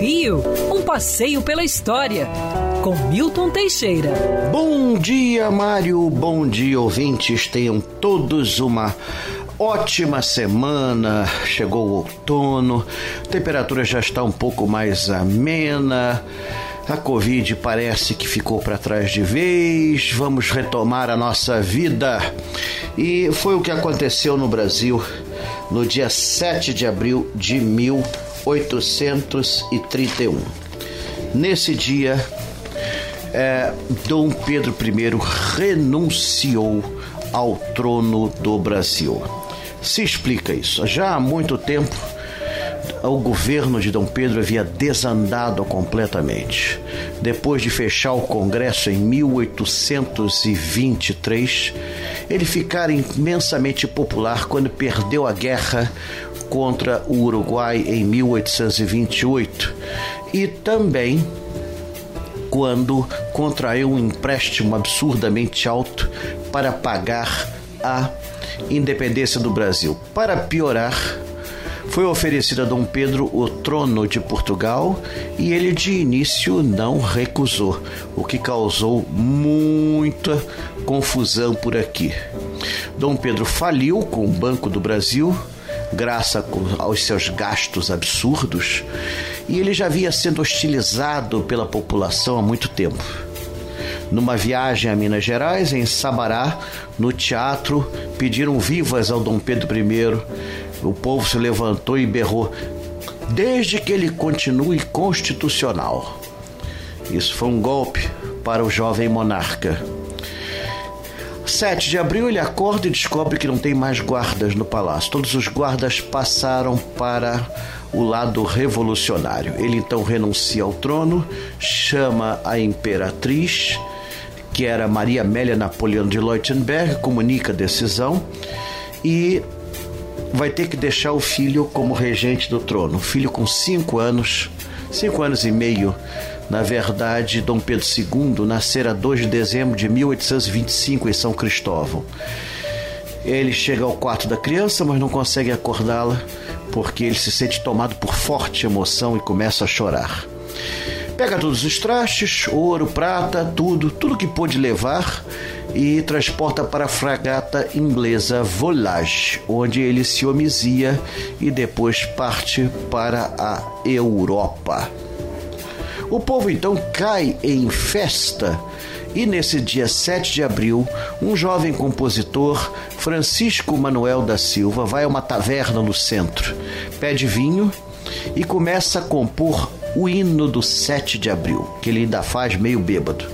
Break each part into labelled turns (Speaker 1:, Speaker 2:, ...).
Speaker 1: Rio, um passeio pela história, com Milton Teixeira.
Speaker 2: Bom dia, Mário. Bom dia, ouvintes. Tenham todos uma ótima semana. Chegou o outono, a temperatura já está um pouco mais amena. A Covid parece que ficou para trás de vez. Vamos retomar a nossa vida. E foi o que aconteceu no Brasil no dia 7 de abril de 1831. Nesse dia, é, Dom Pedro I renunciou ao trono do Brasil. Se explica isso. Já há muito tempo, o governo de Dom Pedro havia desandado completamente. Depois de fechar o Congresso em 1823, ele ficara imensamente popular quando perdeu a guerra contra o Uruguai em 1828 e também quando contraiu um empréstimo absurdamente alto para pagar a independência do Brasil. Para piorar, foi oferecido a Dom Pedro o trono de Portugal e ele de início não recusou, o que causou muita confusão por aqui. Dom Pedro faliu com o Banco do Brasil, graças aos seus gastos absurdos, e ele já havia sido hostilizado pela população há muito tempo. Numa viagem a Minas Gerais, em Sabará, no teatro, pediram vivas ao Dom Pedro I. O povo se levantou e berrou: desde que ele continue constitucional. Isso foi um golpe para o jovem monarca. 7 de abril ele acorda e descobre que não tem mais guardas no palácio. Todos os guardas passaram para o lado revolucionário. Ele então renuncia ao trono, chama a imperatriz, que era Maria Amélia Napoleão de Leutenberg, comunica a decisão e vai ter que deixar o filho como regente do trono. O filho com cinco anos, cinco anos e meio. Na verdade, Dom Pedro II nascera 2 de dezembro de 1825 em São Cristóvão. Ele chega ao quarto da criança, mas não consegue acordá-la porque ele se sente tomado por forte emoção e começa a chorar. Pega todos os trastes, ouro, prata, tudo, tudo que pôde levar e transporta para a fragata inglesa Volage, onde ele se homizia e depois parte para a Europa. O povo então cai em festa e nesse dia 7 de abril, um jovem compositor, Francisco Manuel da Silva, vai a uma taverna no centro, pede vinho e começa a compor o hino do 7 de abril, que ele ainda faz meio bêbado.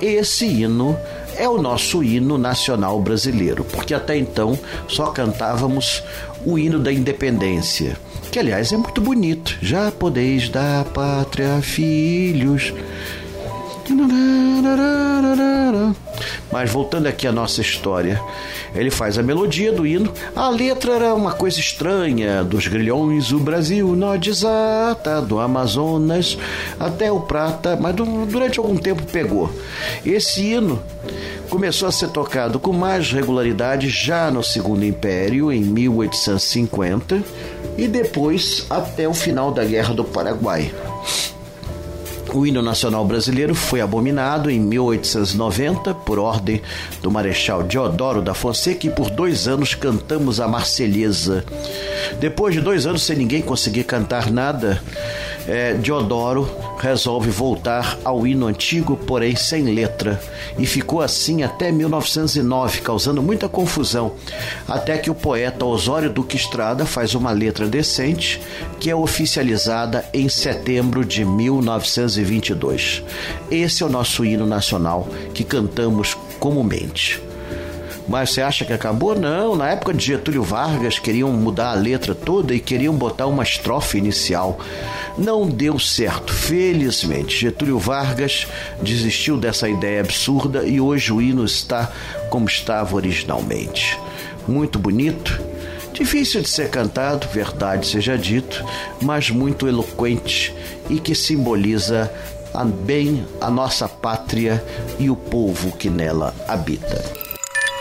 Speaker 2: Esse hino é o nosso hino nacional brasileiro, porque até então só cantávamos o hino da independência, que aliás é muito bonito. Já podeis da pátria filhos. Mas voltando aqui à nossa história, ele faz a melodia do hino. A letra era uma coisa estranha, dos grilhões, o Brasil nó desata, do Amazonas até o Prata, mas durante algum tempo pegou. Esse hino começou a ser tocado com mais regularidade já no Segundo Império, em 1850, e depois até o final da Guerra do Paraguai. O hino nacional brasileiro foi abominado em 1890 por ordem do Marechal Deodoro da Fonseca e por dois anos cantamos a Marselhesa. Depois de dois anos sem ninguém conseguir cantar nada, é, Deodoro resolve voltar ao hino antigo, porém sem letra, e ficou assim até 1909, causando muita confusão, até que o poeta Osório Duque Estrada faz uma letra decente, que é oficializada em setembro de 1922. Esse é o nosso hino nacional que cantamos comumente. Mas você acha que acabou? Não. Na época de Getúlio Vargas queriam mudar a letra toda e queriam botar uma estrofe inicial. Não deu certo, felizmente. Getúlio Vargas desistiu dessa ideia absurda e hoje o hino está como estava originalmente. Muito bonito, difícil de ser cantado, verdade seja dito, mas muito eloquente e que simboliza bem a nossa pátria e o povo que nela habita.